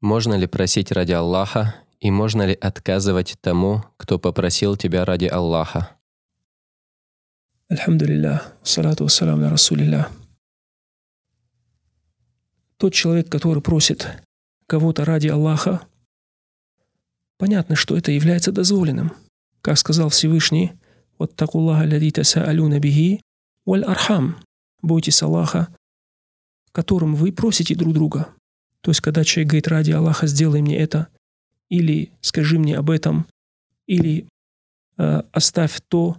Можно ли просить ради Аллаха и можно ли отказывать тому, кто попросил тебя ради Аллаха? Альхамдулиллах, салату вассалам на Расулилля. Тот человек, который просит кого-то ради Аллаха, понятно, что это является дозволенным. Как сказал Всевышний, вот такуллаха ладита саалюна бихи, валь архам, бойтесь Аллаха, которым вы просите друг друга. То есть, когда человек говорит, ради Аллаха, сделай мне это, или скажи мне об этом, или э, оставь то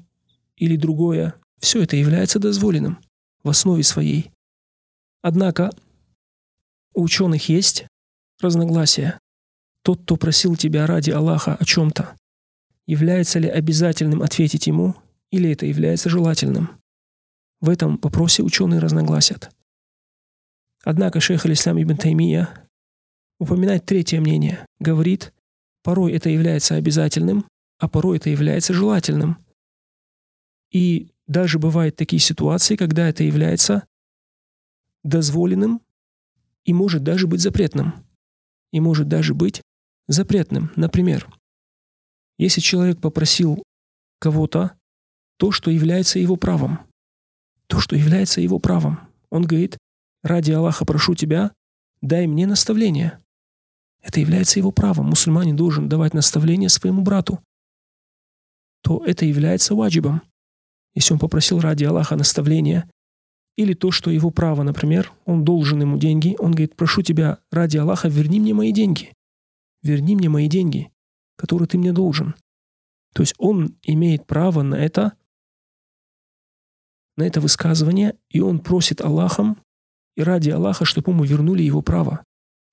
или другое, все это является дозволенным в основе своей. Однако у ученых есть разногласия. Тот, кто просил тебя ради Аллаха о чем-то, является ли обязательным ответить ему, или это является желательным. В этом вопросе ученые разногласят. Однако шейх Алислам ибн Таймия упоминает третье мнение. Говорит, порой это является обязательным, а порой это является желательным. И даже бывают такие ситуации, когда это является дозволенным и может даже быть запретным. И может даже быть запретным. Например, если человек попросил кого-то то, что является его правом, то, что является его правом, он говорит, ради Аллаха прошу тебя, дай мне наставление. Это является его правом. Мусульманин должен давать наставление своему брату. То это является ваджибом. Если он попросил ради Аллаха наставления, или то, что его право, например, он должен ему деньги, он говорит, прошу тебя, ради Аллаха, верни мне мои деньги. Верни мне мои деньги, которые ты мне должен. То есть он имеет право на это, на это высказывание, и он просит Аллахом и ради Аллаха, чтобы ему вернули его право.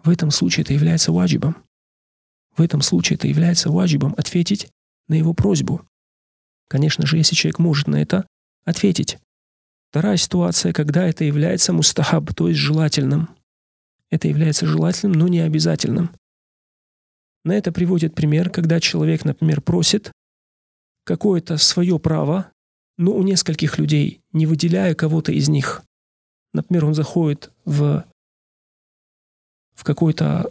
В этом случае это является ваджибом. В этом случае это является ваджибом ответить на его просьбу. Конечно же, если человек может на это ответить. Вторая ситуация, когда это является мустахаб, то есть желательным. Это является желательным, но не обязательным. На это приводит пример, когда человек, например, просит какое-то свое право, но у нескольких людей, не выделяя кого-то из них. Например, он заходит в, в какое-то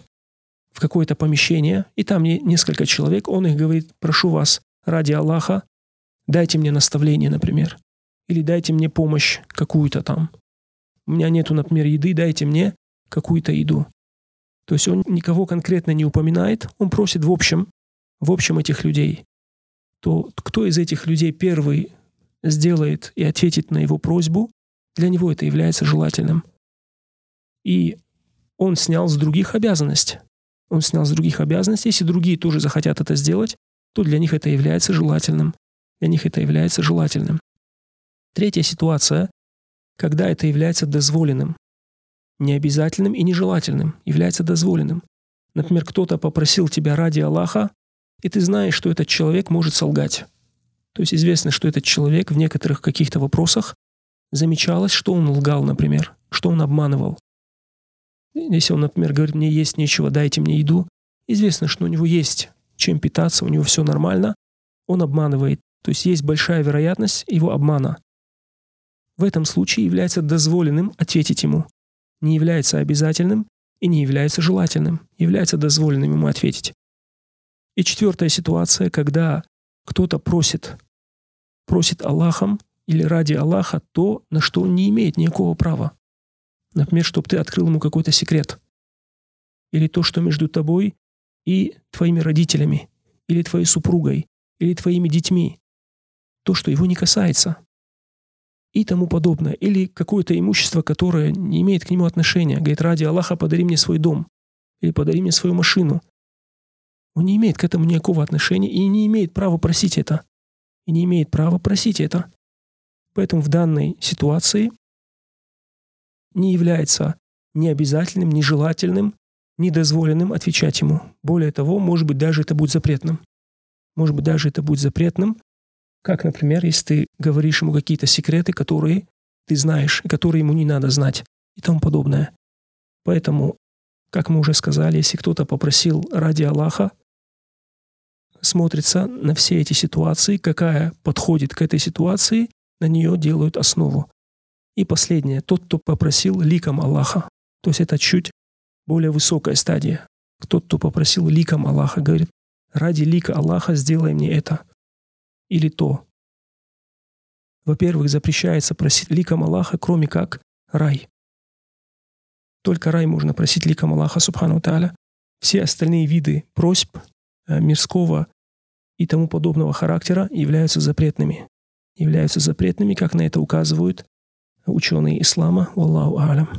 в какое-то помещение, и там несколько человек, он их говорит, прошу вас, ради Аллаха, дайте мне наставление, например, или дайте мне помощь какую-то там. У меня нету, например, еды, дайте мне какую-то еду. То есть он никого конкретно не упоминает, он просит в общем, в общем этих людей. То кто из этих людей первый сделает и ответит на его просьбу, для него это является желательным. И он снял с других обязанность. Он снял с других обязанность. Если другие тоже захотят это сделать, то для них это является желательным. Для них это является желательным. Третья ситуация, когда это является дозволенным. Необязательным и нежелательным является дозволенным. Например, кто-то попросил тебя ради Аллаха, и ты знаешь, что этот человек может солгать. То есть известно, что этот человек в некоторых каких-то вопросах замечалось, что он лгал, например, что он обманывал. Если он, например, говорит, мне есть нечего, дайте мне еду, известно, что у него есть чем питаться, у него все нормально, он обманывает. То есть есть большая вероятность его обмана. В этом случае является дозволенным ответить ему. Не является обязательным и не является желательным. Является дозволенным ему ответить. И четвертая ситуация, когда кто-то просит, просит Аллахом или ради Аллаха то, на что он не имеет никакого права. Например, чтобы ты открыл ему какой-то секрет. Или то, что между тобой и твоими родителями, или твоей супругой, или твоими детьми. То, что его не касается. И тому подобное. Или какое-то имущество, которое не имеет к нему отношения. Говорит, ради Аллаха подари мне свой дом. Или подари мне свою машину. Он не имеет к этому никакого отношения и не имеет права просить это. И не имеет права просить это. Поэтому в данной ситуации не является ни обязательным, ни желательным, ни дозволенным отвечать ему. Более того, может быть, даже это будет запретным. Может быть, даже это будет запретным, как, например, если ты говоришь ему какие-то секреты, которые ты знаешь, и которые ему не надо знать, и тому подобное. Поэтому, как мы уже сказали, если кто-то попросил ради Аллаха, смотрится на все эти ситуации, какая подходит к этой ситуации, на нее делают основу. И последнее, тот, кто попросил ликом Аллаха. То есть это чуть более высокая стадия. тот, кто попросил ликом Аллаха, говорит, ради лика Аллаха сделай мне это или то. Во-первых, запрещается просить ликом Аллаха, кроме как рай. Только рай можно просить ликом Аллаха, субхану та'аля. Все остальные виды просьб э, мирского и тому подобного характера являются запретными. Являются запретными, как на это указывают ученые ислама. Аллаху алям.